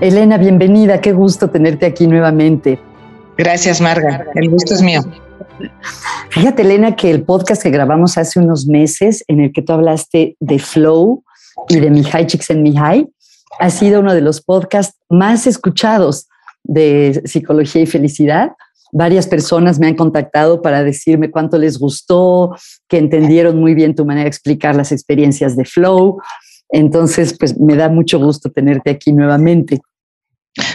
Elena, bienvenida, qué gusto tenerte aquí nuevamente. Gracias, Marga, el gusto es mío. Fíjate, Elena, que el podcast que grabamos hace unos meses, en el que tú hablaste de Flow y de Mihai Csikszentmihalyi, ha sido uno de los podcasts más escuchados de psicología y felicidad. Varias personas me han contactado para decirme cuánto les gustó, que entendieron muy bien tu manera de explicar las experiencias de Flow. Entonces, pues me da mucho gusto tenerte aquí nuevamente.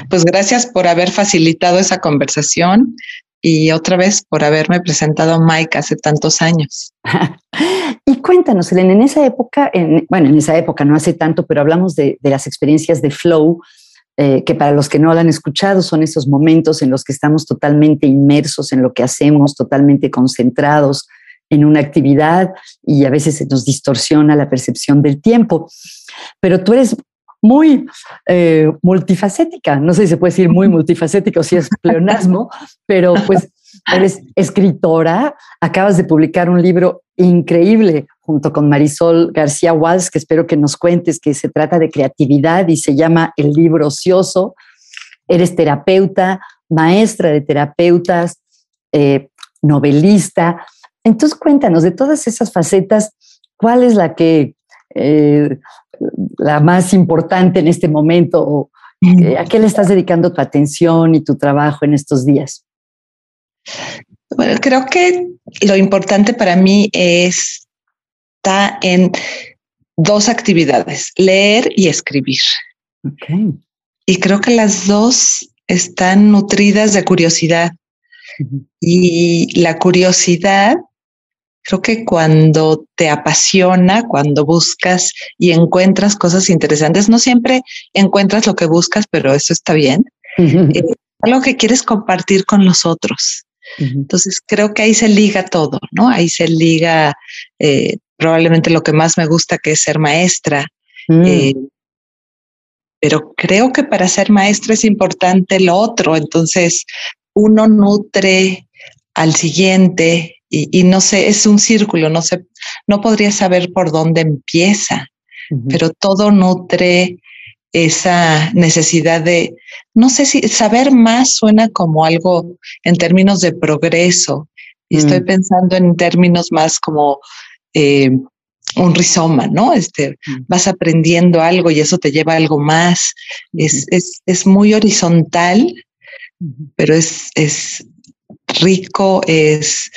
Pues gracias por haber facilitado esa conversación y otra vez por haberme presentado a Mike hace tantos años. y cuéntanos, Elena, en esa época, bueno, en esa época no hace tanto, pero hablamos de, las experiencias de flow, eh, que para los que no lo han escuchado son esos momentos en los que estamos totalmente inmersos en lo que hacemos, totalmente concentrados en una actividad y a veces nos distorsiona la percepción del tiempo. Pero tú eres muy eh, multifacética, no sé si se puede decir muy multifacética o si es pleonasmo, pero pues eres escritora, acabas de publicar un libro increíble junto con Marisol García Walsh, que espero que nos cuentes, que se trata de creatividad y se llama El libro ocioso. Eres terapeuta, maestra de terapeutas, eh, novelista. Entonces cuéntanos de todas esas facetas, ¿cuál es la que eh, la más importante en este momento? Eh, ¿A qué le estás dedicando tu atención y tu trabajo en estos días? Bueno, creo que lo importante para mí es está en dos actividades, leer y escribir. Y creo que las dos están nutridas de curiosidad. Y la curiosidad Creo que cuando te apasiona, cuando buscas y encuentras cosas interesantes, no siempre encuentras lo que buscas, pero eso está bien. Eh, algo que quieres compartir con los otros. Entonces creo que ahí se liga todo, ¿no? Ahí se liga eh, probablemente lo que más me gusta, que es ser maestra. Mm. Eh, pero creo que para ser maestra es importante lo otro. Entonces uno nutre al siguiente y, no sé, es un círculo, no sé, no podría saber por dónde empieza, pero todo nutre esa necesidad de, no sé si saber más suena como algo en términos de progreso, y estoy mm. pensando en términos más como eh, un rizoma, ¿no? Este, mm. vas aprendiendo algo y eso te lleva a algo más. es, es, es, muy horizontal, pero es, es rico, es,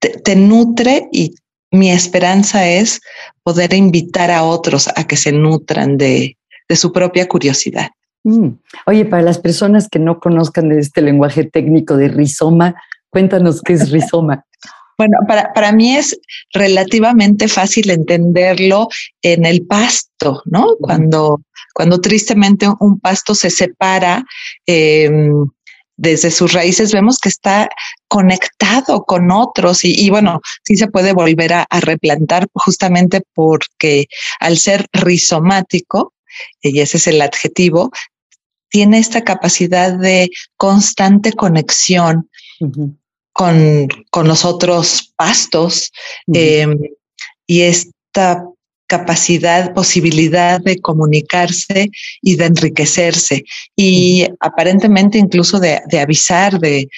te, nutre y mi esperanza es poder invitar a otros a que se nutran de, su propia curiosidad. Mm. Oye, para las personas que no conozcan este lenguaje técnico de rizoma, cuéntanos qué es rizoma. Bueno, para, para mí es relativamente fácil entenderlo en el pasto, ¿no? Cuando, cuando tristemente un pasto se separa, em, desde sus raíces vemos que está conectado con otros y, bueno, sí se puede volver a, replantar justamente porque al ser rizomático, y ese es el adjetivo, tiene esta capacidad de constante conexión con, los otros pastos em, y esta capacidad, posibilidad de comunicarse y de enriquecerse. Y aparentemente incluso de, avisar, de,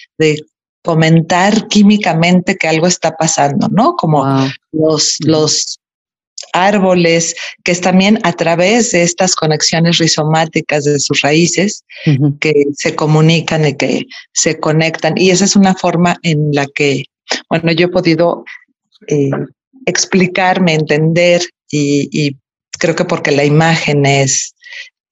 comentar químicamente que algo está pasando, ¿no? Como los, los árboles, que es también a través de estas conexiones rizomáticas de sus raíces que se comunican y que se conectan. Y esa es una forma en la que, bueno, yo he podido eh, explicarme, entender y, creo que porque la imagen es,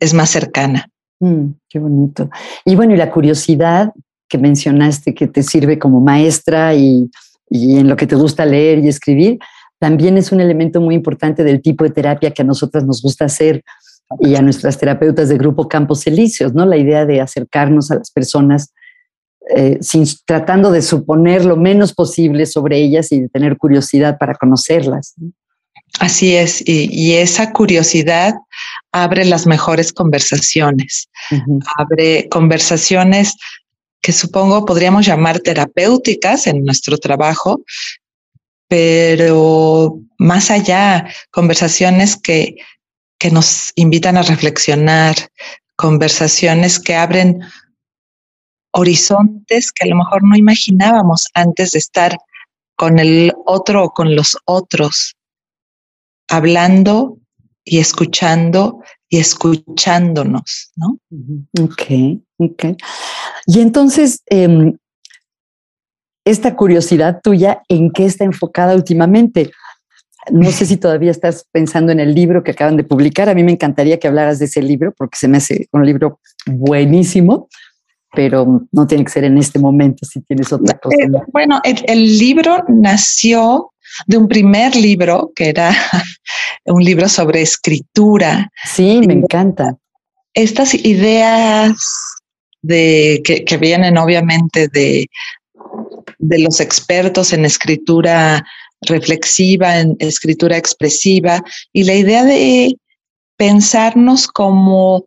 es más cercana. Mm, qué bonito. Y bueno, y la curiosidad que mencionaste que te sirve como maestra y, y en lo que te gusta leer y escribir, también es un elemento muy importante del tipo de terapia que a nosotras nos gusta hacer y a nuestras terapeutas de grupo Campos Elíseos, ¿no? La idea de acercarnos a las personas eh, sin, tratando de suponer lo menos posible sobre ellas y de tener curiosidad para conocerlas. Así es, y, esa curiosidad abre las mejores conversaciones, abre conversaciones que supongo podríamos llamar terapéuticas en nuestro trabajo, pero más allá, conversaciones que que nos invitan a reflexionar, conversaciones que abren horizontes que a lo mejor no imaginábamos antes de estar con el otro o con los otros, hablando y escuchando y escuchándonos, ¿no? Ok, ok. Y entonces, em, esta curiosidad tuya, ¿en qué está enfocada últimamente? No sé si todavía estás pensando en el libro que acaban de publicar. A mí me encantaría que hablaras de ese libro porque se me hace un libro buenísimo, pero no tiene que ser en este momento si tienes otra cosa. Eh, bueno, el, libro nació de un primer libro que era un libro sobre escritura. Sí, me encanta. Estas ideas de, que, que vienen obviamente de, de los expertos en escritura reflexiva, en escritura expresiva, y la idea de pensarnos como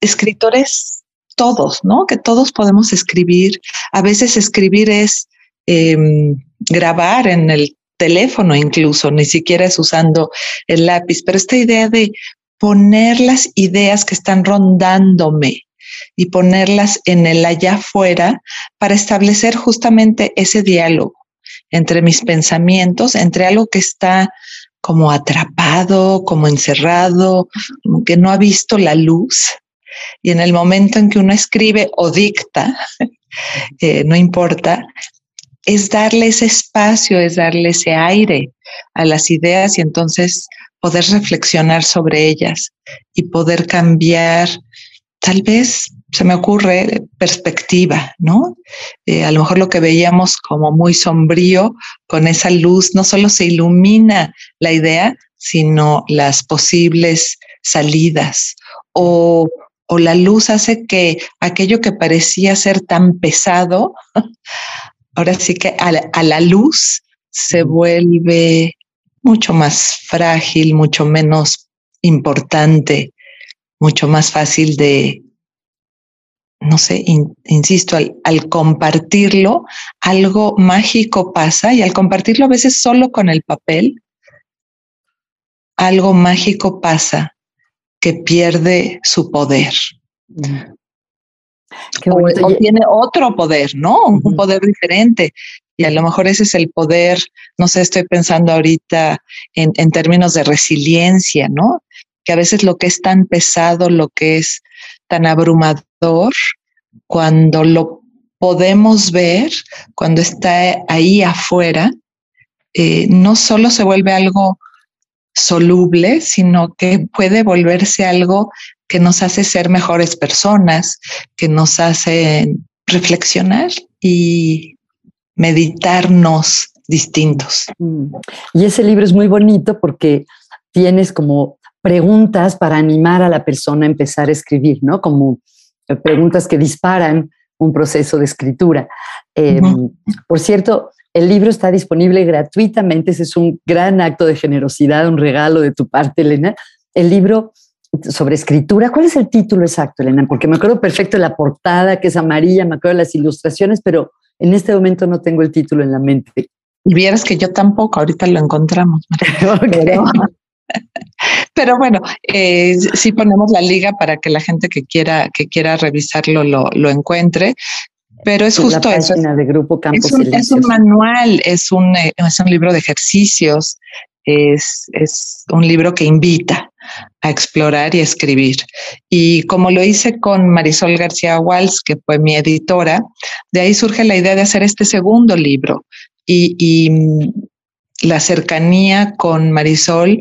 escritores todos, ¿no? Que todos podemos escribir. A veces escribir es em, grabar en el teléfono incluso, ni siquiera es usando el lápiz, pero esta idea de poner las ideas que están rondándome y ponerlas en el allá afuera para establecer justamente ese diálogo entre mis pensamientos, entre algo que está como atrapado, como encerrado, como que no ha visto la luz. Y en el momento en que uno escribe o dicta, eh, no importa, es darle ese espacio, es darle ese aire a las ideas y entonces poder reflexionar sobre ellas y poder cambiar tal vez se me ocurre perspectiva, ¿no? Eh, a lo mejor lo que veíamos como muy sombrío, con esa luz, no solo se ilumina la idea, sino las posibles salidas. O, o la luz hace que aquello que parecía ser tan pesado, ahora sí que a a la luz se vuelve mucho más frágil, mucho menos importante, mucho más fácil de, no sé, insisto, al, al, compartirlo, algo mágico pasa y al compartirlo a veces solo con el papel, algo mágico pasa que pierde su poder. Mm. O, tiene otro poder, ¿no? Un poder diferente. Y a lo mejor ese es el poder, no sé, estoy pensando ahorita en, en términos de resiliencia, ¿no? Que a veces lo que es tan pesado, lo que es tan abrumador, cuando lo podemos ver, cuando está ahí afuera, eh, no solo se vuelve algo soluble, sino que puede volverse algo que nos hace ser mejores personas, que nos hace reflexionar y meditarnos distintos. Mm. Y ese libro es muy bonito porque tienes como preguntas para animar a la persona a empezar a escribir, ¿no? Como eh, preguntas que disparan un proceso de escritura. Em, por cierto, el libro está disponible gratuitamente, ese es un gran acto de generosidad, un regalo de tu parte, Elena. El libro sobre escritura, ¿cuál es el título exacto, Elena? Porque me acuerdo perfecto de la portada, que es amarilla, me acuerdo de las ilustraciones, pero en este momento no tengo el título en la mente. Y vieras que yo tampoco, ahorita lo encontramos. Pero bueno, eh, sí ponemos la liga para que la gente que quiera, que quiera revisarlo lo, lo encuentre. Pero es justo eso. de Grupo es, un, es un manual, es un, eh, es un libro de ejercicios, es, es un libro que invita a explorar y escribir. Y como lo hice con Marisol García Walsh, que fue mi editora, de ahí surge la idea de hacer este segundo libro. Y, mm, la cercanía con Marisol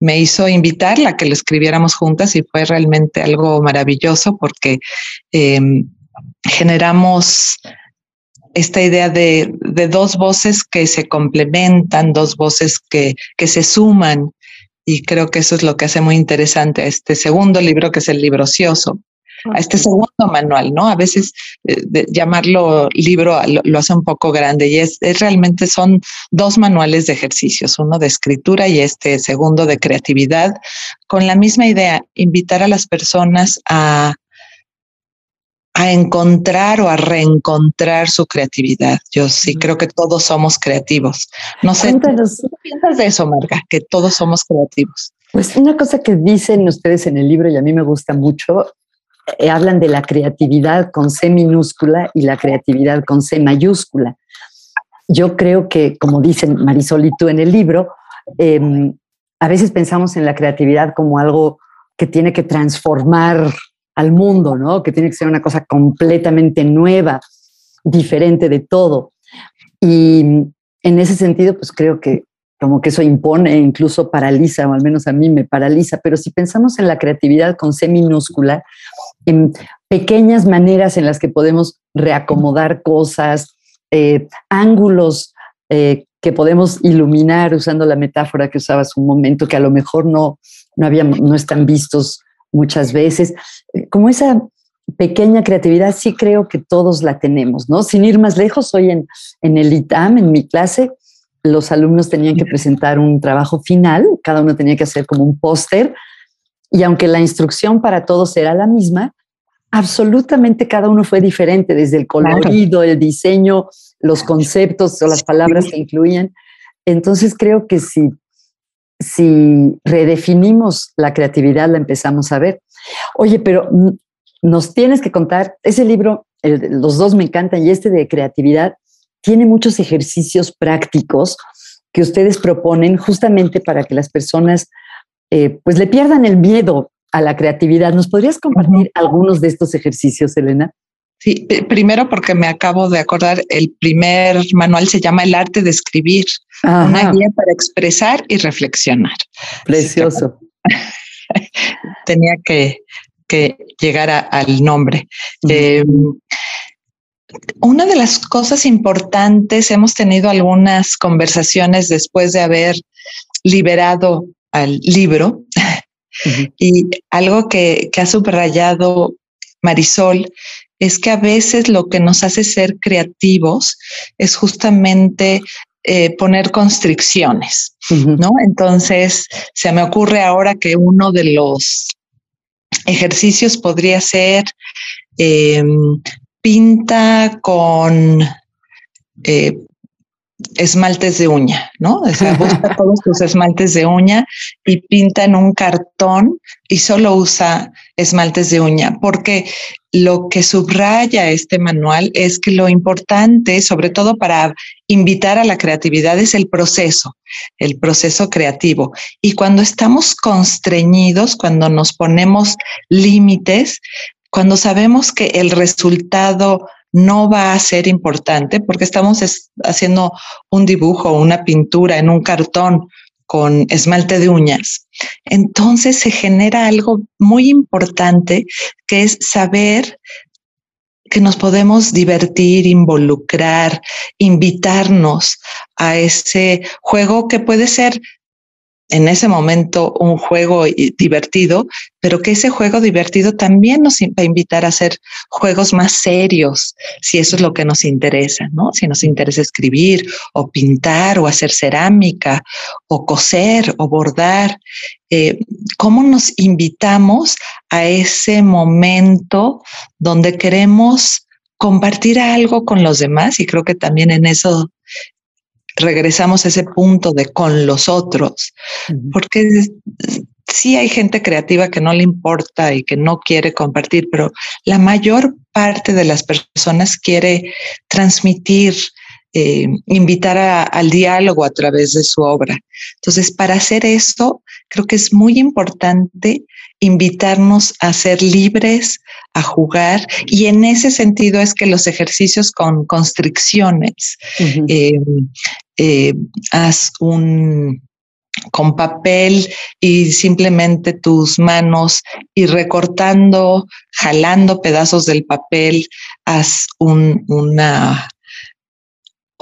me hizo invitarla a que lo escribiéramos juntas y fue realmente algo maravilloso porque em, generamos esta idea de, dos voces que se complementan, dos voces que se suman. Y creo que eso es lo que hace muy interesante a este segundo libro, que es el libro ocioso a este segundo manual, ¿no? A veces eh, llamarlo libro lo, hace un poco grande y es, realmente son dos manuales de ejercicios, uno de escritura y este segundo de creatividad, con la misma idea, invitar a las personas a, a encontrar o a reencontrar su creatividad. Yo sí creo que todos somos creativos. No sé, ¿qué piensas de eso, Marga? Que todos somos creativos. Pues una cosa que dicen ustedes en el libro y a mí me gusta mucho, eh, hablan de la creatividad con C minúscula y la creatividad con C mayúscula. Yo creo que, como dicen Marisol y tú en el libro, em, a veces pensamos en la creatividad como algo que tiene que transformar al mundo, ¿no? Que tiene que ser una cosa completamente nueva, diferente de todo. Y en ese sentido, pues creo que como que eso impone, incluso paraliza, o al menos a mí me paraliza. Pero si pensamos en la creatividad con C minúscula, en pequeñas maneras en las que podemos reacomodar cosas, eh, ángulos eh, que podemos iluminar usando la metáfora que usabas un momento, que a lo mejor no, no, no están vistos muchas veces. Como esa pequeña creatividad, sí creo que todos la tenemos, ¿no? Sin ir más lejos, hoy en, en el ITAM, en mi clase, los alumnos tenían que presentar un trabajo final, cada uno tenía que hacer como un póster, y aunque la instrucción para todos era la misma, absolutamente cada uno fue diferente, desde el colorido, el diseño, los conceptos o las palabras que incluían. Entonces creo que si, si redefinimos la creatividad, la empezamos a ver. Oye, pero nos tienes que contar, ese libro, los dos me encantan, y este de creatividad, tiene muchos ejercicios prácticos que ustedes proponen justamente para que las personas eh, pues le pierdan el miedo a la creatividad. ¿Nos podrías compartir algunos de estos ejercicios, Elena? Sí, primero porque me acabo de acordar, el primer manual se llama El arte de escribir, una guía para expresar y reflexionar. Precioso. Tenía que, llegar al nombre. Em, una de las cosas importantes, hemos tenido algunas conversaciones después de haber liberado al libro y algo que, ha subrayado Marisol es que a veces lo que nos hace ser creativos es justamente eh, poner constricciones, ¿no? Entonces, se me ocurre ahora que uno de los ejercicios podría ser em, pinta con eh, esmaltes de uña, ¿no? O sea, busca todos tus esmaltes de uña y pinta en un cartón y solo usa esmaltes de uña, porque lo que subraya este manual es que lo importante, sobre todo para invitar a la creatividad, es el proceso, el proceso creativo. Y cuando estamos constreñidos, cuando nos ponemos límites, cuando sabemos que el resultado no va a ser importante porque estamos haciendo un dibujo una pintura en un cartón con esmalte de uñas. Entonces se genera algo muy importante que es saber que nos podemos divertir, involucrar, invitarnos a ese juego que puede ser en ese momento un juego divertido, pero que ese juego divertido también nos va a invitar a hacer juegos más serios, si eso es lo que nos interesa, ¿no? Si nos interesa escribir o pintar o hacer cerámica o coser o bordar, eh, ¿cómo nos invitamos a ese momento donde queremos compartir algo con los demás? Y creo que también en eso regresamos a ese punto de con los otros, porque sí hay gente creativa que no le importa y que no quiere compartir, pero la mayor parte de las personas quiere transmitir, eh, invitar al diálogo a través de su obra. Entonces, para hacer eso, creo que es muy importante invitarnos a ser libres, a jugar, y en ese sentido es que los ejercicios con constricciones, eh, eh, haz un con papel y simplemente tus manos y recortando, jalando pedazos del papel, haz una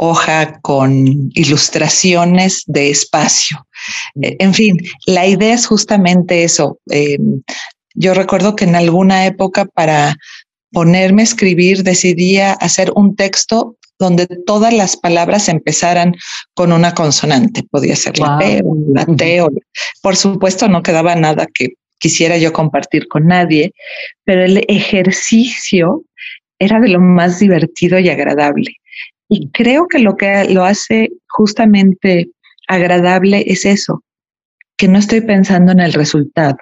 hoja con ilustraciones de espacio. Eh, en fin, la idea es justamente eso. Em, yo recuerdo que en alguna época para ponerme a escribir decidía hacer un texto donde todas las palabras empezaran con una consonante. Podía ser la P o la T. por supuesto, no quedaba nada que quisiera yo compartir con nadie, pero el ejercicio era de lo más divertido y agradable. Y creo que lo que lo hace justamente agradable es eso, que no estoy pensando en el resultado,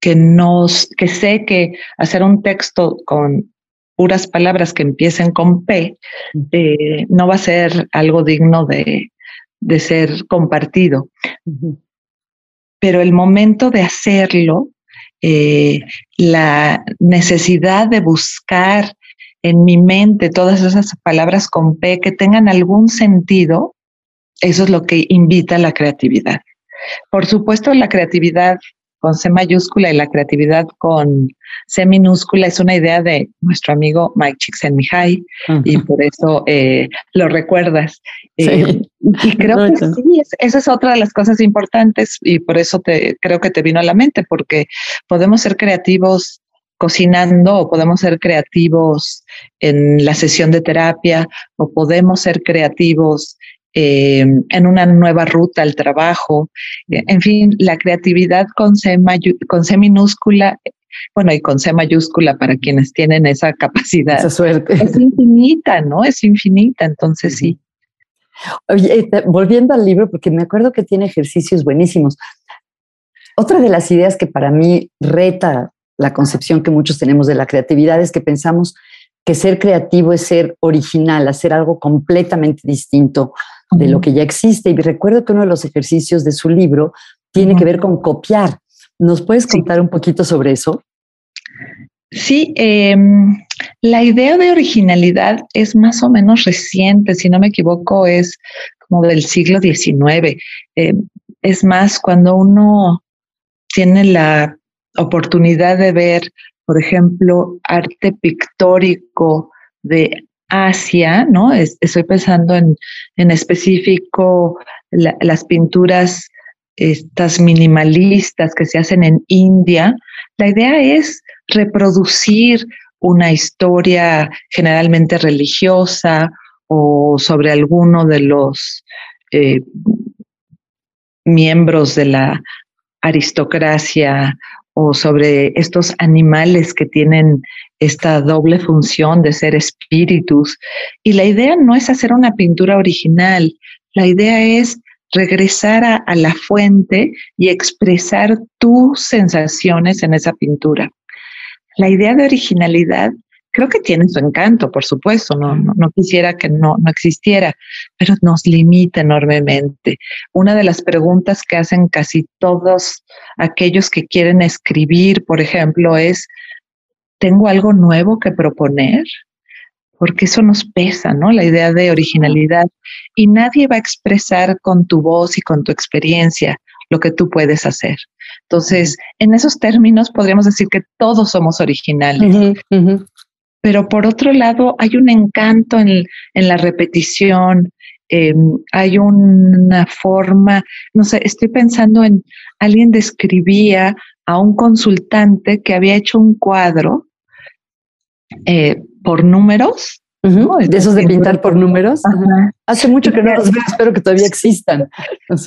que, nos, que sé que hacer un texto con puras palabras que empiecen con P eh, no va a ser algo digno de, de ser compartido. Pero el momento de hacerlo, eh, la necesidad de buscar en mi mente todas esas palabras con P que tengan algún sentido, eso es lo que invita a la creatividad. Por supuesto, la creatividad con C mayúscula y la creatividad con C minúscula es una idea de nuestro amigo Mike Csikszentmihalyi y por eso eh, lo recuerdas. Eh, y creo que sí, esa es otra de las cosas importantes y por eso te creo que te vino a la mente porque podemos ser creativos cocinando o podemos ser creativos en la sesión de terapia o podemos ser creativos eh, en una nueva ruta al trabajo. En fin, la creatividad con C, con C minúscula, bueno, y con C mayúscula para quienes tienen esa capacidad. Esa suerte. Es infinita, ¿no? Es infinita, entonces sí. Oye, eh, volviendo al libro, porque me acuerdo que tiene ejercicios buenísimos. Otra de las ideas que para mí reta la concepción que muchos tenemos de la creatividad es que pensamos que ser creativo es ser original, hacer algo completamente distinto de lo que ya existe. Y recuerdo que uno de los ejercicios de su libro tiene que ver con copiar. ¿Nos puedes contar un poquito sobre eso? Sí, em, la idea de originalidad es más o menos reciente, si no me equivoco, es como del siglo XIX. Em, es más, cuando uno tiene la oportunidad de ver, por ejemplo, arte pictórico de Asia, ¿no? estoy pensando en, en específico las pinturas estas minimalistas que se hacen en India. La idea es reproducir una historia generalmente religiosa o sobre alguno de los eh, miembros de la aristocracia o sobre estos animales que tienen esta doble función de ser espíritus. Y la idea no es hacer una pintura original, la idea es regresar a, la fuente y expresar tus sensaciones en esa pintura. La idea de originalidad creo que tiene su encanto, por supuesto, no, no, quisiera que no, no existiera, pero nos limita enormemente. Una de las preguntas que hacen casi todos aquellos que quieren escribir, por ejemplo, es, ¿tengo algo nuevo que proponer? Porque eso nos pesa, ¿no? La idea de originalidad. Y nadie va a expresar con tu voz y con tu experiencia lo que tú puedes hacer. Entonces, en esos términos podríamos decir que todos somos originales pero por otro lado hay un encanto en, la repetición, em, hay una forma, no sé, estoy pensando en alguien describía a un consultante que había hecho un cuadro eh, por números de esos de pintar por números. Hace mucho que no los veo, espero que todavía existan.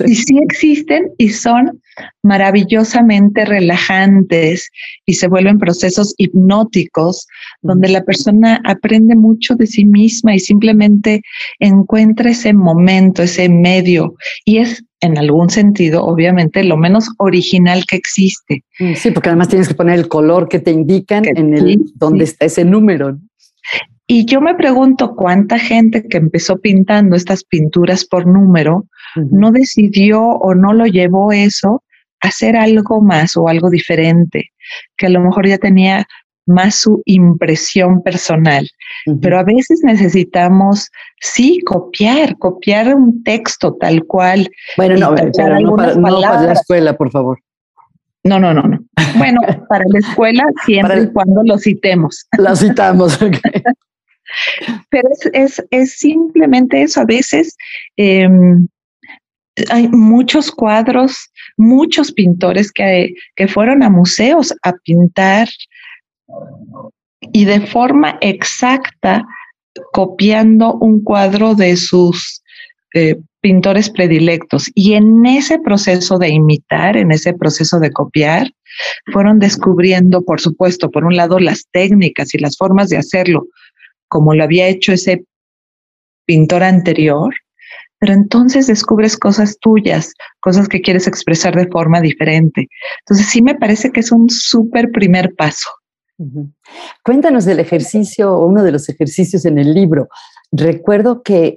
Y sí existen y son maravillosamente relajantes y se vuelven procesos hipnóticos donde la persona aprende mucho de sí misma y simplemente encuentra ese momento, ese medio. Y es en algún sentido, obviamente, lo menos original que existe. Mm, sí, porque además tienes que poner el color que te indican en el donde está ese número. Y yo me pregunto cuánta gente que empezó pintando estas pinturas por número no decidió o no lo llevó eso a hacer algo más o algo diferente, que a lo mejor ya tenía más su impresión personal. Pero a veces necesitamos, sí, copiar, copiar un texto tal cual. Bueno, no, pero no, para, no para la escuela, por favor. No, no, no, no. Bueno, para la escuela siempre y cuando lo citemos. Lo citamos. Pero es, es, simplemente eso. A veces em, hay muchos cuadros, muchos pintores que, que fueron a museos a pintar y de forma exacta copiando un cuadro de sus eh, pintores predilectos. Y en ese proceso de imitar, en ese proceso de copiar, fueron descubriendo, por supuesto, por un lado, las técnicas y las formas de hacerlo, como lo había hecho ese pintor anterior, pero entonces descubres cosas tuyas, cosas que quieres expresar de forma diferente. Entonces sí me parece que es un súper primer paso. Cuéntanos del ejercicio, uno de los ejercicios en el libro. Recuerdo que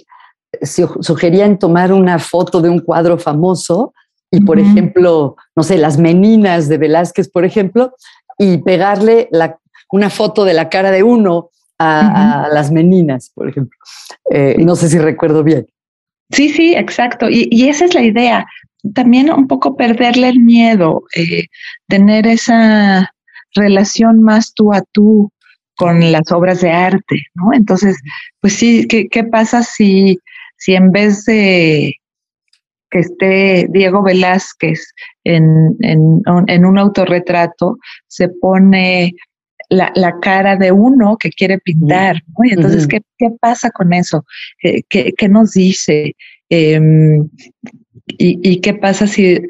sugerían tomar una foto de un cuadro famoso y, por ejemplo, no sé, las meninas de Velázquez, por ejemplo, y pegarle una foto de la cara de uno a, las meninas, por ejemplo. Eh, no sé si recuerdo bien. Sí, sí, exacto. Y, esa es la idea. También un poco perderle el miedo, eh, tener esa relación más tú a tú con las obras de arte, ¿no? Entonces, pues sí, ¿qué, qué pasa si, si en vez de que esté Diego Velázquez en, en, en un autorretrato, se pone la, la, cara de uno que quiere pintar. ¿no? Y entonces, ¿qué, ¿qué, pasa con eso? ¿Qué, qué, nos dice? Em, y, y, qué pasa si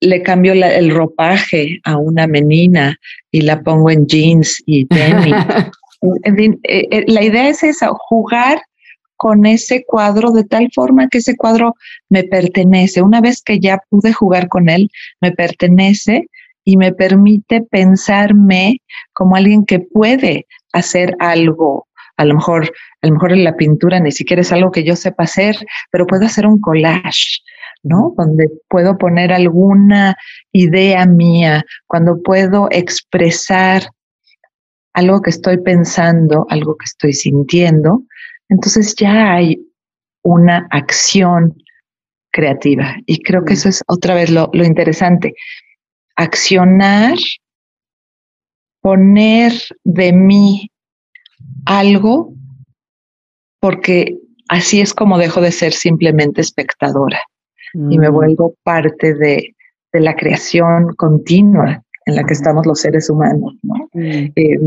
le cambio el ropaje a una menina y la pongo en jeans y tenis? en fin, eh, eh, la idea es esa, jugar con ese cuadro de tal forma que ese cuadro me pertenece. Una vez que ya pude jugar con él, me pertenece y me permite pensarme como alguien que puede hacer algo. A lo mejor, a lo mejor en la pintura ni siquiera es algo que yo sepa hacer, pero puedo hacer un collage, ¿no? Donde puedo poner alguna idea mía, cuando puedo expresar algo que estoy pensando, algo que estoy sintiendo, entonces ya hay una acción creativa. Y creo que eso es otra vez lo, lo interesante accionar, poner de mí algo, porque así es como dejo de ser simplemente espectadora y me mm. vuelvo parte de, la creación continua en la que estamos los seres humanos. Mm. Eh,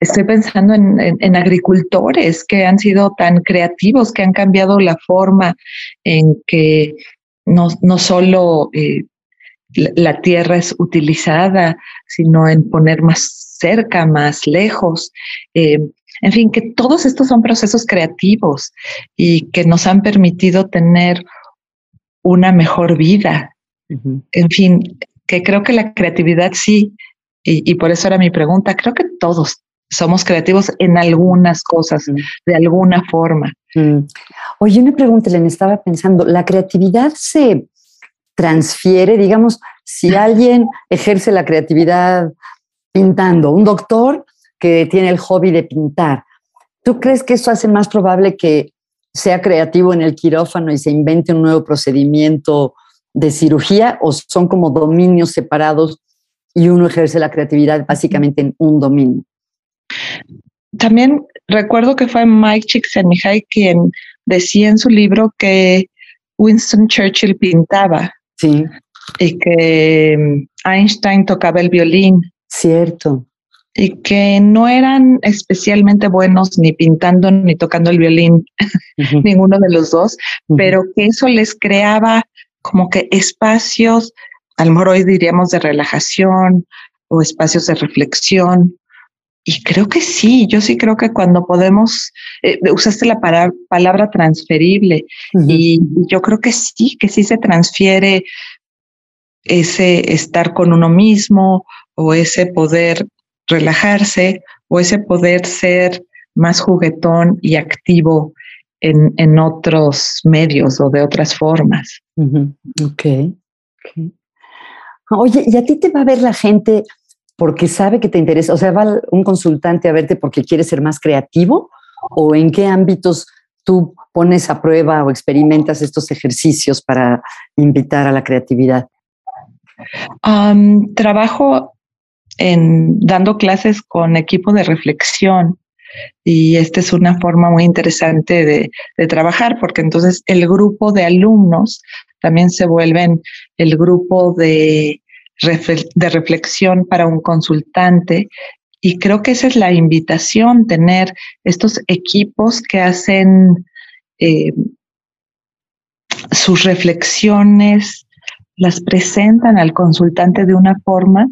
estoy pensando en, agricultores que han sido tan creativos, que han cambiado la forma en que no, no solo eh, la tierra es utilizada, sino en poner más cerca, más lejos. Eh, en fin, que todos estos son procesos creativos y que nos han permitido tener una mejor vida. En fin, que creo que la creatividad sí, y, por eso era mi pregunta, creo que todos somos creativos en algunas cosas, de alguna forma. Oye, una pregunta, Elena, estaba pensando, ¿la creatividad se transfiere, digamos, si alguien ejerce la creatividad pintando, un doctor que tiene el hobby de pintar, ¿tú crees que eso hace más probable que sea creativo en el quirófano y se invente un nuevo procedimiento de cirugía o son como dominios separados y uno ejerce la creatividad básicamente en un dominio? También recuerdo que fue Mike Csikszentmihalyi quien decía en su libro que Winston Churchill pintaba Sí. Y que mm, Einstein tocaba el violín. Cierto. Y que no eran especialmente buenos ni pintando ni tocando el violín, ninguno de los dos, pero que eso les creaba como que espacios, a lo mejor hoy diríamos de relajación o espacios de reflexión, y creo que sí, yo sí creo que cuando podemos, eh, usaste la palabra transferible y yo creo que sí, que sí se transfiere ese estar con uno mismo o ese poder relajarse o ese poder ser más juguetón y activo en, en otros medios o de otras formas. okay. ok. Oye, ¿y a ti te va a ver la gente porque sabe que te interesa? O sea, ¿va un consultante a verte porque quiere ser más creativo? ¿O en qué ámbitos tú pones a prueba o experimentas estos ejercicios para invitar a la creatividad? trabajo en dando clases con equipo de reflexión y esta es una forma muy interesante de, de, trabajar porque entonces el grupo de alumnos también se vuelven el grupo de de reflexión para un consultante. Y creo que esa es la invitación, tener estos equipos que hacen eh, sus reflexiones, las presentan al consultante de una forma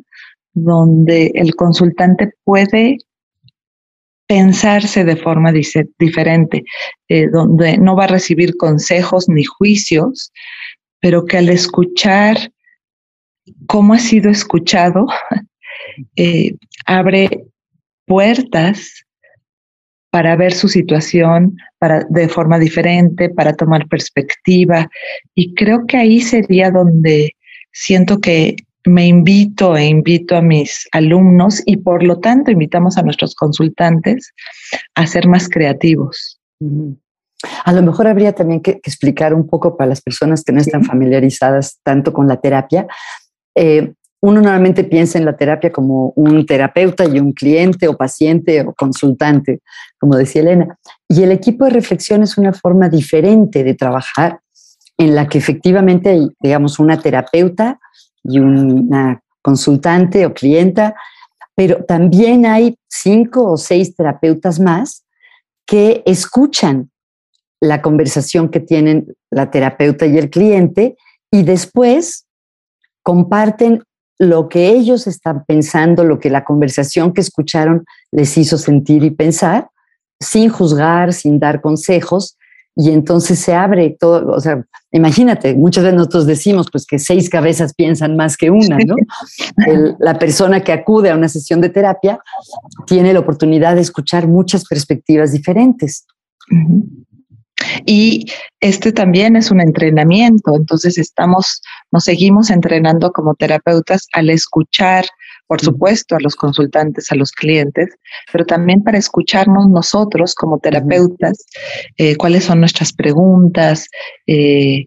donde el consultante puede pensarse de forma diferente, eh, donde no va a recibir consejos ni juicios, pero que al escuchar cómo ha sido escuchado, eh, abre puertas para ver su situación para, de forma diferente, para tomar perspectiva. Y creo que ahí sería donde siento que me invito e invito a mis alumnos y por lo tanto invitamos a nuestros consultantes a ser más creativos. A lo mejor habría también que, explicar un poco para las personas que no están familiarizadas tanto con la terapia. Eh, uno normalmente piensa en la terapia como un terapeuta y un cliente o paciente o consultante, como decía Elena. Y el equipo de reflexión es una forma diferente de trabajar en la que efectivamente hay, digamos, una terapeuta y una consultante o clienta, pero también hay cinco o seis terapeutas más que escuchan la conversación que tienen la terapeuta y el cliente y después comparten lo que ellos están pensando, lo que la conversación que escucharon les hizo sentir y pensar, sin juzgar, sin dar consejos, y entonces se abre todo, o sea, imagínate, muchas veces nosotros decimos pues que seis cabezas piensan más que una, ¿no? la persona que acude a una sesión de terapia tiene la oportunidad de escuchar muchas perspectivas diferentes. Y este también es un entrenamiento, entonces estamos, nos seguimos entrenando como terapeutas al escuchar, por supuesto, a los consultantes, a los clientes, pero también para escucharnos nosotros como terapeutas, eh, cuáles son nuestras preguntas, eh,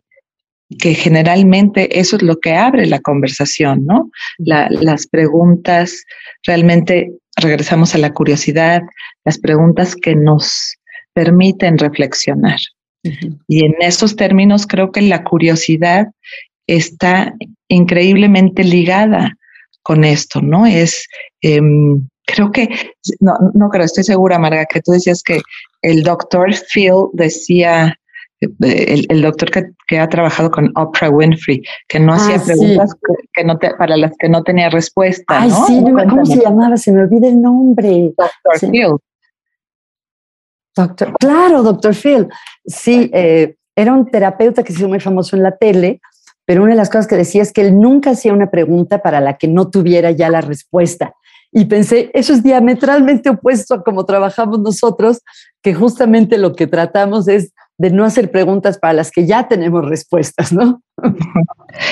que generalmente eso es lo que abre la conversación, ¿no? las preguntas, realmente regresamos a la curiosidad, las preguntas que nos permiten reflexionar. Y en esos términos creo que la curiosidad está increíblemente ligada con esto, ¿no? Es, em, creo que, no, no creo, estoy segura, Marga, que tú decías que el doctor Phil decía, el, doctor que, ha trabajado con Oprah Winfrey, que no hacía ah, preguntas que, no para las que no tenía respuesta. Ay, sí, ¿cómo se llamaba? Se me olvida el nombre. Doctor Phil. Doctor, claro, doctor Phil. Sí, eh, era un terapeuta que se hizo muy famoso en la tele, pero una de las cosas que decía es que él nunca hacía una pregunta para la que no tuviera ya la respuesta. Y pensé, eso es diametralmente opuesto a cómo trabajamos nosotros, que justamente lo que tratamos es de no hacer preguntas para las que ya tenemos respuestas, ¿no?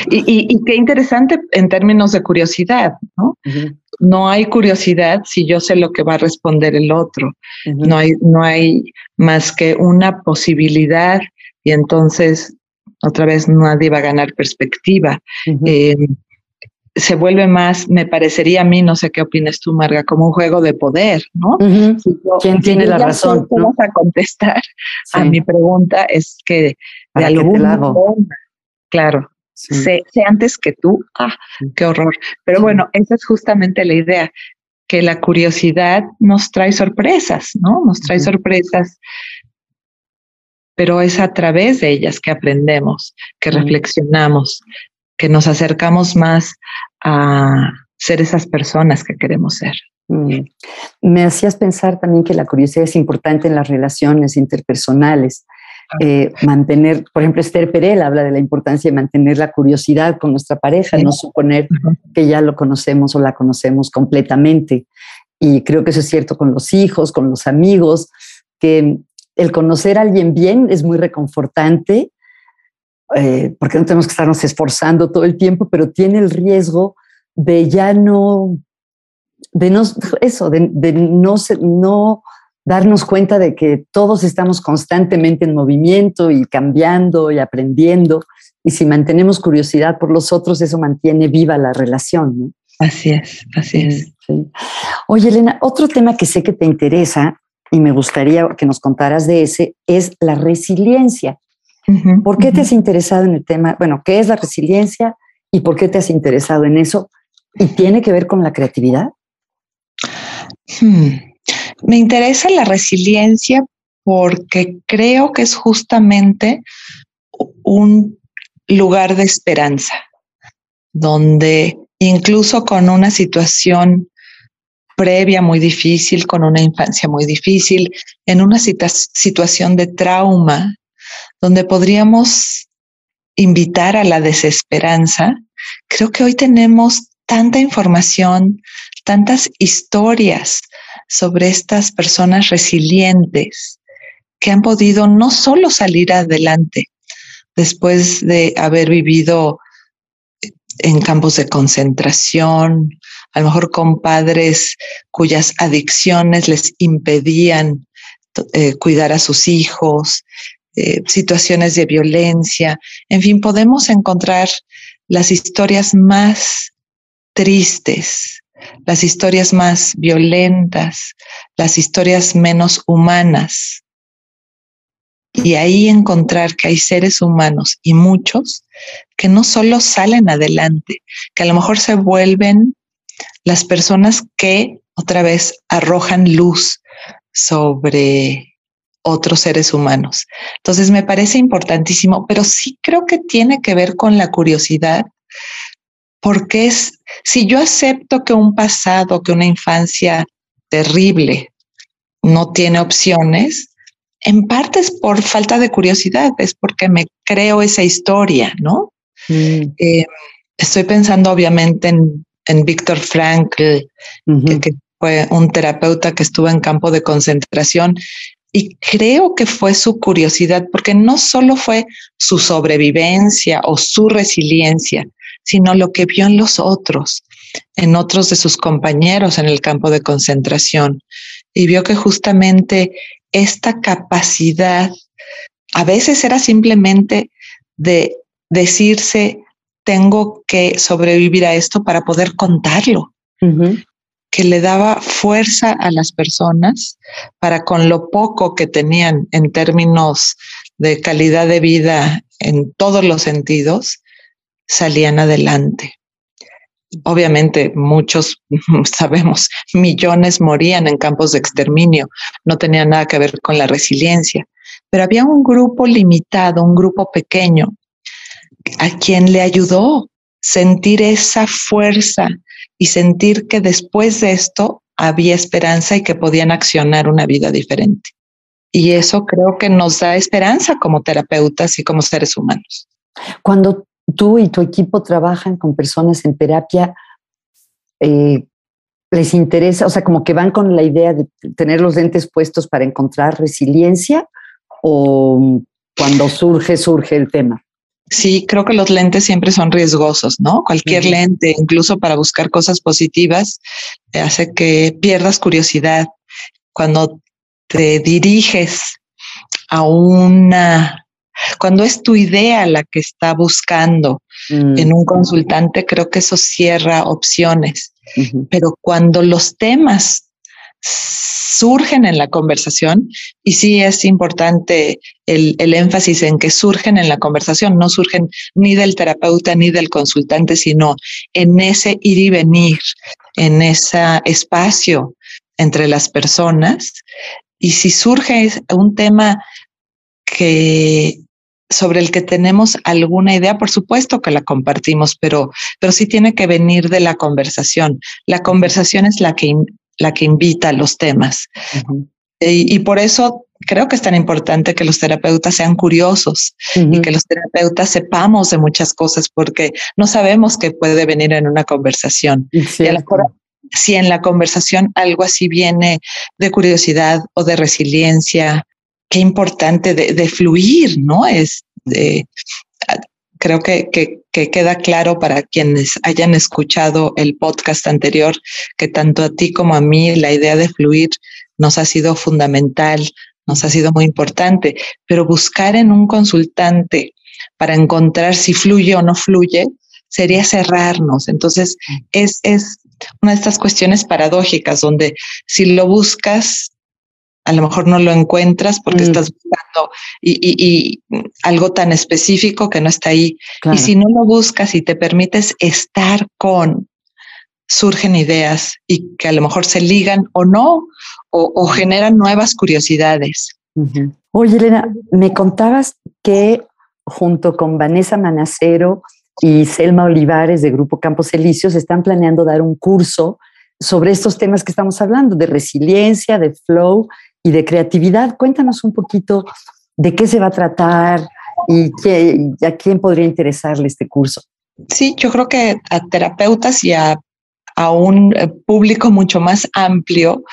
Y, qué interesante en términos de curiosidad, ¿no? No hay curiosidad si yo sé lo que va a responder el otro. no, hay, no hay más que una posibilidad y entonces otra vez nadie va a ganar perspectiva se vuelve más, me parecería a mí, no sé qué opinas tú, Marga, como un juego de poder, ¿no? ¿Quién tiene la razón? Vamos a contestar a mi pregunta es que de alguna forma, claro, sé, antes que tú, ah, qué horror. Pero bueno, esa es justamente la idea, que la curiosidad nos trae sorpresas, ¿no? Nos trae sorpresas pero es a través de ellas que aprendemos, que reflexionamos, que nos acercamos más a ser esas personas que queremos ser. Mm. Me hacías pensar también que la curiosidad es importante en las relaciones interpersonales. Ah. Eh, mantener, por ejemplo, Esther Perel habla de la importancia de mantener la curiosidad con nuestra pareja, no suponer que ya lo conocemos o la conocemos completamente. Y creo que eso es cierto con los hijos, con los amigos, que el conocer a alguien bien es muy reconfortante eh, porque no tenemos que estarnos esforzando todo el tiempo, pero tiene el riesgo de ya no, de no, eso, de, no, no darnos cuenta de que todos estamos constantemente en movimiento y cambiando y aprendiendo. Y si mantenemos curiosidad por los otros, eso mantiene viva la relación. Así es, así es. Oye, Elena, otro tema que sé que te interesa y me gustaría que nos contaras de ese es la resiliencia. ¿Por qué te has interesado en el tema? Bueno, ¿qué es la resiliencia y por qué te has interesado en eso? ¿Y tiene que ver con la creatividad? Hmm. Me interesa la resiliencia porque creo que es justamente un lugar de esperanza, donde incluso con una situación previa muy difícil, con una infancia muy difícil, en una situación de trauma, donde podríamos invitar a la desesperanza, creo que hoy tenemos tanta información, tantas historias sobre estas personas resilientes que han podido no solo salir adelante después de haber vivido en campos de concentración, a lo mejor con padres cuyas adicciones les impedían eh, cuidar a sus hijos, eh, situaciones de violencia, en fin, podemos encontrar las historias más tristes, las historias más violentas, las historias menos humanas. Y ahí encontrar que hay seres humanos y muchos que no solo salen adelante, que a lo mejor se vuelven las personas que otra vez arrojan luz sobre otros seres humanos. Entonces me parece importantísimo, pero sí creo que tiene que ver con la curiosidad, porque es, si yo acepto que un pasado, que una infancia terrible no tiene opciones, en parte es por falta de curiosidad, es porque me creo esa historia, ¿no? Mm. Eh, estoy pensando obviamente en, en Víctor Frankl, que fue un terapeuta que estuvo en campo de concentración y creo que fue su curiosidad, porque no solo fue su sobrevivencia o su resiliencia, sino lo que vio en los otros, en otros de sus compañeros en el campo de concentración. Y vio que justamente esta capacidad a veces era simplemente de decirse, tengo que sobrevivir a esto para poder contarlo que le daba fuerza a las personas para con lo poco que tenían en términos de calidad de vida en todos los sentidos, salían adelante. Obviamente muchos, sabemos, millones morían en campos de exterminio, no tenía nada que ver con la resiliencia, pero había un grupo limitado, un grupo pequeño, a quien le ayudó sentir esa fuerza y sentir que después de esto había esperanza y que podían accionar una vida diferente. Y eso creo que nos da esperanza como terapeutas y como seres humanos. Cuando tú y tu equipo trabajan con personas en terapia, eh, les interesa, o sea, como que van con la idea de tener los lentes puestos para encontrar resiliencia o cuando surge, surge el tema. Sí, creo que los lentes siempre son riesgosos, ¿no? Cualquier lente, incluso para buscar cosas positivas, hace que pierdas curiosidad. Cuando te diriges a una, cuando es tu idea la que está buscando mm. en un consultante, creo que eso cierra opciones. Pero cuando los temas surgen en la conversación y sí es importante el, énfasis en que surgen en la conversación, no surgen ni del terapeuta ni del consultante, sino en ese ir y venir, en ese espacio entre las personas. Y si surge un tema que sobre el que tenemos alguna idea, por supuesto que la compartimos, pero, pero sí tiene que venir de la conversación. La conversación es la que la que invita a los temas. y, por eso creo que es tan importante que los terapeutas sean curiosos y que los terapeutas sepamos de muchas cosas porque no sabemos qué puede venir en una conversación. Y a si en la conversación algo así viene de curiosidad o de resiliencia, qué importante de, fluir, ¿no? Es de, creo que, que, queda claro para quienes hayan escuchado el podcast anterior que tanto a ti como a mí la idea de fluir nos ha sido fundamental, nos ha sido muy importante, pero buscar en un consultante para encontrar si fluye o no fluye sería cerrarnos. Entonces, es, es una de estas cuestiones paradójicas donde si lo buscas a lo mejor no lo encuentras porque mm. estás buscando y, algo tan específico que no está ahí. Y si no lo buscas y te permites estar con, surgen ideas y que a lo mejor se ligan o no, o, generan nuevas curiosidades. Oye, Elena, me contabas que junto con Vanessa Manacero y Selma Olivares de Grupo Campos Elíseos están planeando dar un curso sobre estos temas que estamos hablando, de resiliencia, de flow y de creatividad. Cuéntanos un poquito de qué se va a tratar y, a quién podría interesarle este curso. Sí, yo creo que a terapeutas y a, un eh, público mucho más amplio,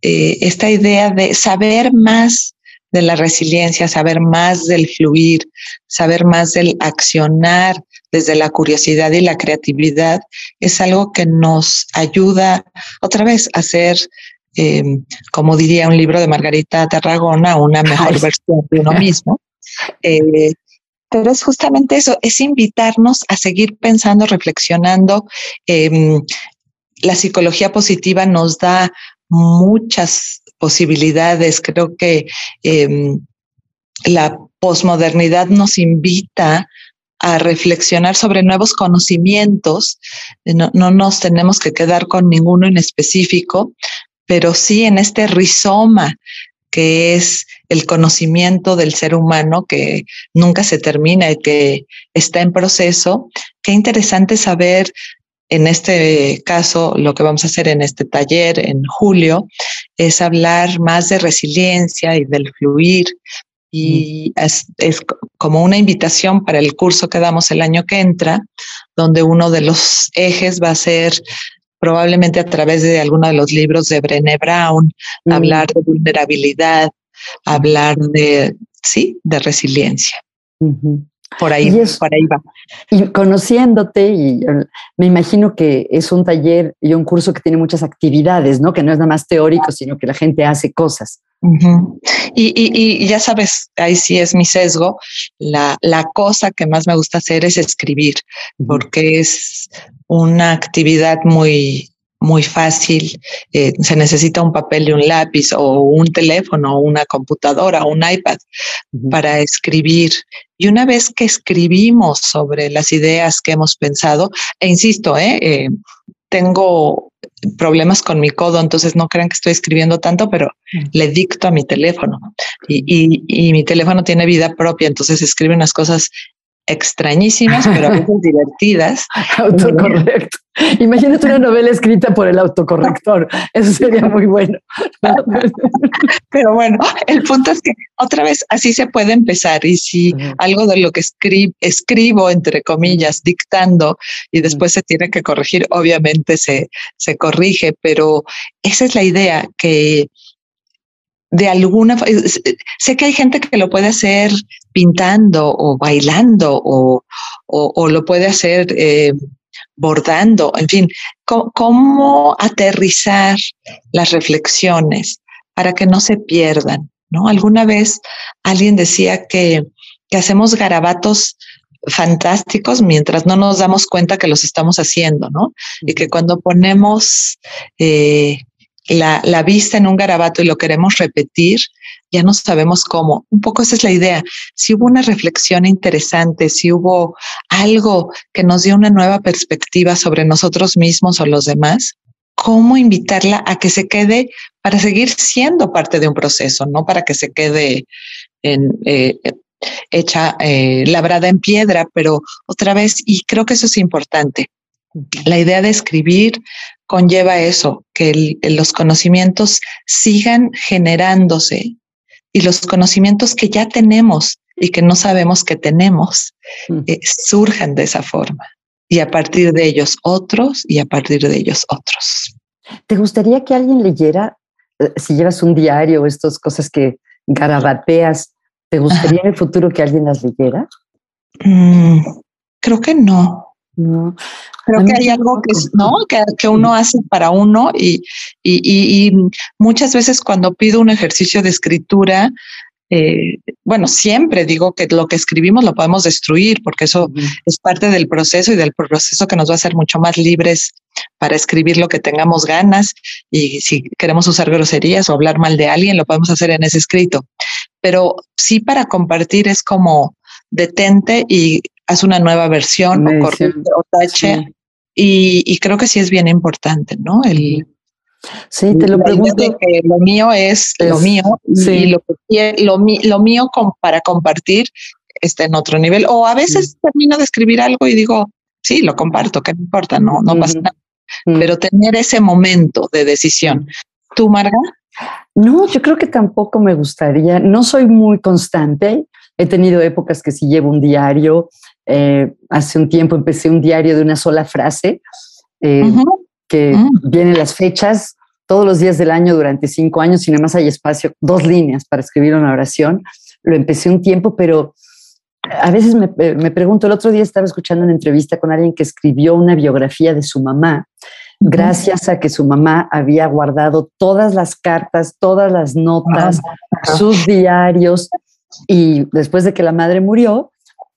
eh, esta idea de saber más de la resiliencia, saber más del fluir, saber más del accionar desde la curiosidad y la creatividad, es algo que nos ayuda otra vez a ser, eh, como diría un libro de Margarita Tarragona, una mejor versión de uno mismo. Eh, pero es justamente eso, es invitarnos a seguir pensando, reflexionando. Em, la psicología positiva nos da muchas posibilidades. Creo que em, la posmodernidad nos invita a reflexionar sobre nuevos conocimientos. No, no, nos tenemos que quedar con ninguno en específico, pero sí en este rizoma que es el conocimiento del ser humano que nunca se termina y que está en proceso. Qué interesante saber en este caso, lo que vamos a hacer en este taller en julio es hablar más de resiliencia y del fluir. Y mm. es, es, como una invitación para el curso que damos el año que entra, donde uno de los ejes va a ser probablemente a través de alguno de los libros de Brené Brown, mm. hablar de vulnerabilidad, hablar de, sí, de resiliencia. Por ahí, por ahí va. Y conociéndote, y me imagino que es un taller y un curso que tiene muchas actividades, ¿no? Que no es nada más teórico, sino que la gente hace cosas. Y, y, y, ya sabes, ahí sí es mi sesgo. La, la cosa que más me gusta hacer es escribir, porque es una actividad muy, muy fácil. Eh, se necesita un papel y un lápiz o un teléfono o una computadora o un iPad para escribir. Y una vez que escribimos sobre las ideas que hemos pensado, e insisto, eh, eh, tengo problemas con mi codo, entonces no crean que estoy escribiendo tanto, pero le dicto a mi teléfono y, y, y, mi teléfono tiene vida propia, entonces escribe unas cosas extrañísimas, pero a veces divertidas. Autocorrecto. Imagínate una novela escrita por el autocorrector. Eso sería muy bueno. Pero bueno, el punto es que otra vez así se puede empezar. Y si algo de lo que escribo, entre comillas, dictando, y después se tiene que corregir, obviamente se, se corrige, pero esa es la idea que de alguna sé que hay gente que lo puede hacer pintando o bailando o, o, lo puede hacer eh, bordando, en fin, ¿cómo, aterrizar las reflexiones para que no se pierdan, ¿no? Alguna vez alguien decía que, que hacemos garabatos fantásticos mientras no nos damos cuenta que los estamos haciendo, ¿no? Y que cuando ponemos eh, la, la, vista en un garabato y lo queremos repetir, ya no sabemos cómo. Un poco esa es la idea. Si hubo una reflexión interesante, si hubo algo que nos dio una nueva perspectiva sobre nosotros mismos o los demás, ¿cómo invitarla a que se quede para seguir siendo parte de un proceso, no para que se quede eh, hecha, eh, labrada en piedra, pero otra vez, y creo que eso es importante. La idea de escribir conlleva eso, que los conocimientos sigan generándose y los conocimientos que ya tenemos y que no sabemos que tenemos mm. eh, surjan de esa forma. Y a partir de ellos otros y a partir de ellos otros. ¿Te gustaría que alguien leyera, eh, si llevas un diario o estas cosas que garabateas, ¿te gustaría en el futuro que alguien las leyera? Mm, creo que no. No. Creo que hay algo que, ¿no? que, que uno hace para uno y, y, y, muchas veces cuando pido un ejercicio de escritura, eh, bueno, siempre digo que lo que escribimos lo podemos destruir porque eso es parte del proceso y del proceso que nos va a hacer mucho más libres para escribir lo que tengamos ganas y si queremos usar groserías o hablar mal de alguien, lo podemos hacer en ese escrito. Pero sí para compartir es como detente y haz una nueva versión o corrige o tache. Y, creo que sí es bien importante, ¿no? El, sí, te lo pregunto. lo mío es, lo mío y lo, lo, lo mío para compartir está en otro nivel. O a veces termino de escribir algo y digo, sí, lo comparto, ¿qué me importa? No, no pasa nada. mm. pero tener ese momento de decisión. ¿Tú, Marga? No, yo creo que tampoco me gustaría. No soy muy constante. He tenido épocas que sí llevo un diario. Eh, hace un tiempo empecé un diario de una sola frase, eh, que mm. vienen las fechas todos los días del año durante cinco años y nada más hay espacio, dos líneas para escribir una oración. Lo empecé un tiempo, pero a veces me, me, pregunto, el otro día estaba escuchando una entrevista con alguien que escribió una biografía de su mamá, gracias a que su mamá había guardado todas las cartas, todas las notas, sus diarios, y después de que la madre murió,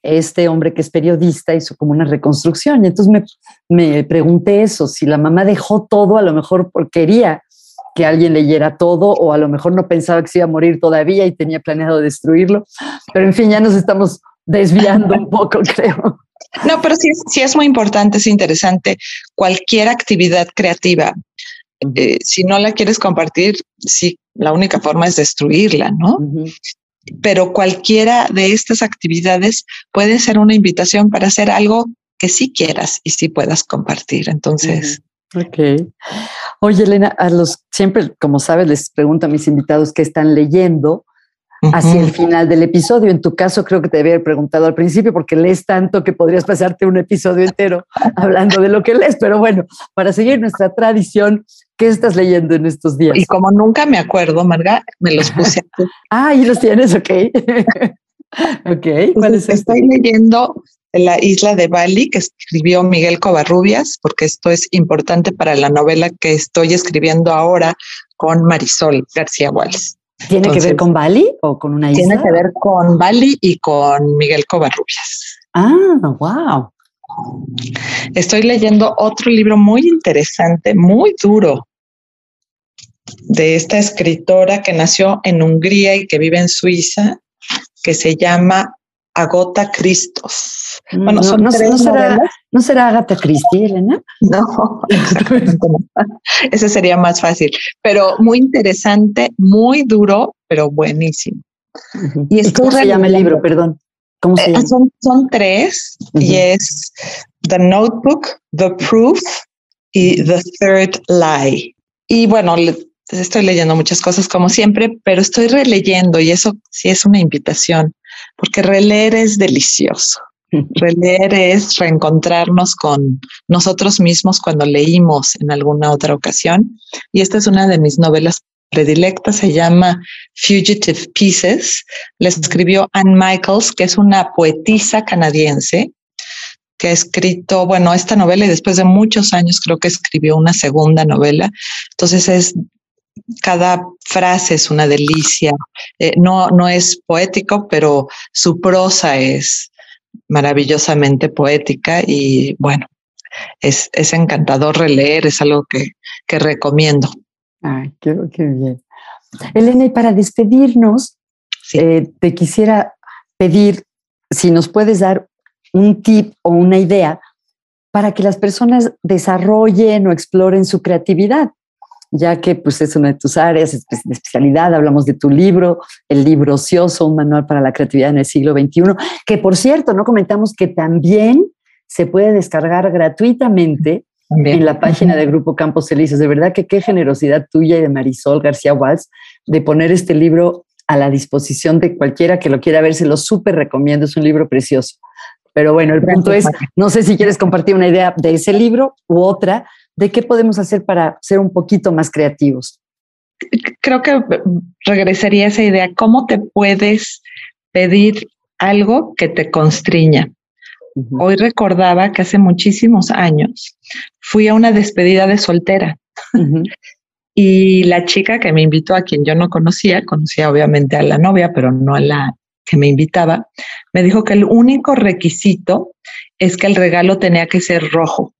este hombre que es periodista hizo como una reconstrucción. Y entonces me, me pregunté eso, si la mamá dejó todo, a lo mejor porque quería que alguien leyera todo o a lo mejor no pensaba que se iba a morir todavía y tenía planeado destruirlo. Pero en fin, ya nos estamos desviando un poco, creo. No, pero sí, sí es muy importante, es interesante. Cualquier actividad creativa, eh, si no la quieres compartir, sí, la única forma es destruirla, ¿no? Pero cualquiera de estas actividades puede ser una invitación para hacer algo que sí quieras y sí puedas compartir. Entonces. Ok. Oye, Elena, a los siempre, como sabes, les pregunto a mis invitados qué están leyendo hacia el final del episodio. En tu caso, creo que te debía haber preguntado al principio porque lees tanto que podrías pasarte un episodio entero hablando de lo que lees. Pero bueno, para seguir nuestra tradición, ¿qué estás leyendo en estos días? Y como nunca me acuerdo, Marga, me los puse ah, y los tienes, ok. ok, ¿cuál es este? Estoy leyendo la isla de Bali que escribió Miguel Covarrubias, porque esto es importante para la novela que estoy escribiendo ahora con Marisol García Wallace. ¿Tiene que ver con Bali o con una isla? Tiene que ver con Bali y con Miguel Covarrubias. Ah, wow. Estoy leyendo otro libro muy interesante, muy duro, de esta escritora que nació en Hungría y que vive en Suiza, que se llama Agota Cristos. Mm, bueno, son no, tres será, ¿No será Agatha Christie, Elena? No, ese sería más fácil, pero muy interesante, muy duro, pero buenísimo. ¿Y, cómo se llama el libro? Perdón. ¿Cómo se eh? Son, son tres y es The Notebook, The Proof y The Third Lie. Y bueno, estoy leyendo muchas cosas como siempre, pero estoy releyendo y eso sí es una invitación porque releer es delicioso. Releer es reencontrarnos con nosotros mismos cuando leímos en alguna otra ocasión. Y esta es una de mis novelas predilectas, se llama Fugitive Pieces. La escribió Anne Michaels, que es una poetisa canadiense que ha escrito, bueno, esta novela y después de muchos años creo que escribió una segunda novela. Entonces es cada frase es una delicia. Eh, no, no es poético, pero su prosa es maravillosamente poética y bueno, es, es encantador releer, es algo que, que recomiendo. Ay, qué, qué, bien. Elena, y para despedirnos, eh, te quisiera pedir si nos puedes dar un tip o una idea para que las personas desarrollen o exploren su creatividad ya que pues es una de tus áreas de especialidad, hablamos de tu libro, el libro ocioso, un manual para la creatividad en el siglo XXI, que por cierto, no comentamos que también se puede descargar gratuitamente en la página de Grupo Campos Elíseos. De verdad que qué generosidad tuya y de Marisol García Walsh de poner este libro a la disposición de cualquiera que lo quiera ver, se lo súper recomiendo, es un libro precioso. Pero bueno, el punto es, no sé si quieres compartir una idea de ese libro u otra, de qué podemos hacer para ser un poquito más creativos. Creo que regresaría a esa idea, ¿cómo te puedes pedir algo que te constriña? Hoy recordaba que hace muchísimos años fui a una despedida de soltera. Y la chica que me invitó, a quien yo no conocía, conocía obviamente a la novia, pero no a la que me invitaba, me dijo que el único requisito es que el regalo tenía que ser rojo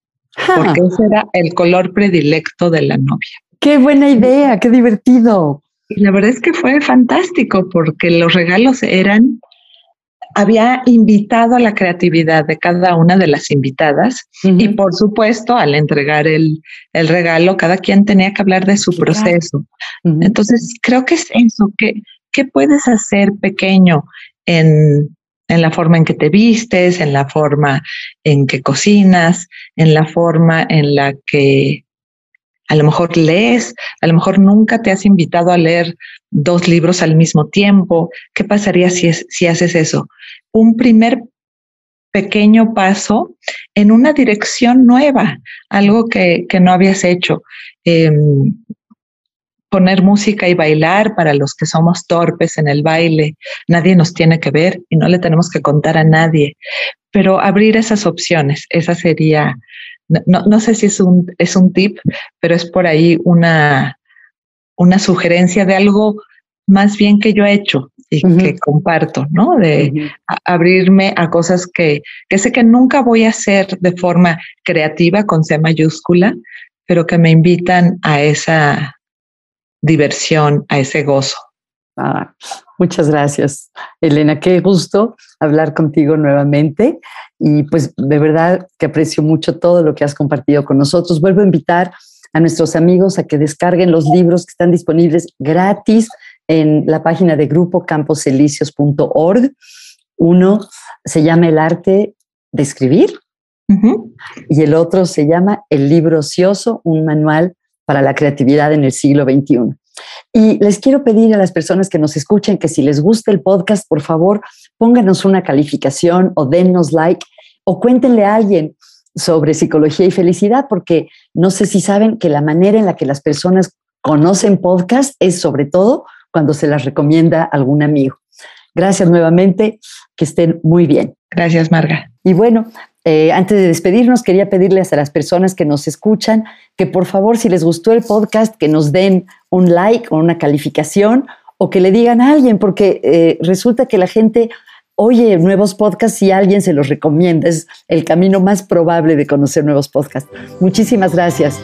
porque ese era el color predilecto de la novia. Qué buena idea, qué divertido. Y la verdad es que fue fantástico porque los regalos eran, había invitado a la creatividad de cada una de las invitadas y por supuesto al entregar el, el, regalo, cada quien tenía que hablar de su proceso. Entonces, creo que es eso, que, ¿qué puedes hacer pequeño en, en la forma en que te vistes, en la forma en que cocinas, en la forma en la que a lo mejor lees, a lo mejor nunca te has invitado a leer dos libros al mismo tiempo. ¿Qué pasaría si, si haces eso? Un primer pequeño paso en una dirección nueva, algo que, no habías hecho. Em, poner música y bailar para los que somos torpes en el baile. Nadie nos tiene que ver y no le tenemos que contar a nadie. Pero abrir esas opciones, esa sería, no, no sé si es un, es un tip, pero es por ahí una, una sugerencia de algo más bien que yo he hecho y que comparto, ¿no? De abrirme a cosas que, que sé que nunca voy a hacer de forma creativa con C mayúscula, pero que me invitan a esa diversión, a ese gozo. Ah, muchas gracias, Elena. Qué gusto hablar contigo nuevamente. Y pues de verdad que aprecio mucho todo lo que has compartido con nosotros. Vuelvo a invitar a nuestros amigos a que descarguen los libros que están disponibles gratis en la página de grupo camposelicios.org. Uno se llama El arte de escribir y el otro se llama El libro ocioso, un manual para la creatividad en el siglo XXI. Y les quiero pedir a las personas que nos escuchen que si les gusta el podcast, por favor, pónganos una calificación o dennos like o cuéntenle a alguien sobre psicología y felicidad, porque no sé si saben que la manera en la que las personas conocen podcast es sobre todo cuando se las recomienda algún amigo. Gracias nuevamente, que estén muy bien. Gracias, Marga. Y bueno, eh, antes de despedirnos, quería pedirles a las personas que nos escuchan que por favor, si les gustó el podcast, que nos den un like o una calificación o que le digan a alguien, porque eh, resulta que la gente oye nuevos podcasts y alguien se los recomienda. Es el camino más probable de conocer nuevos podcasts. Muchísimas gracias.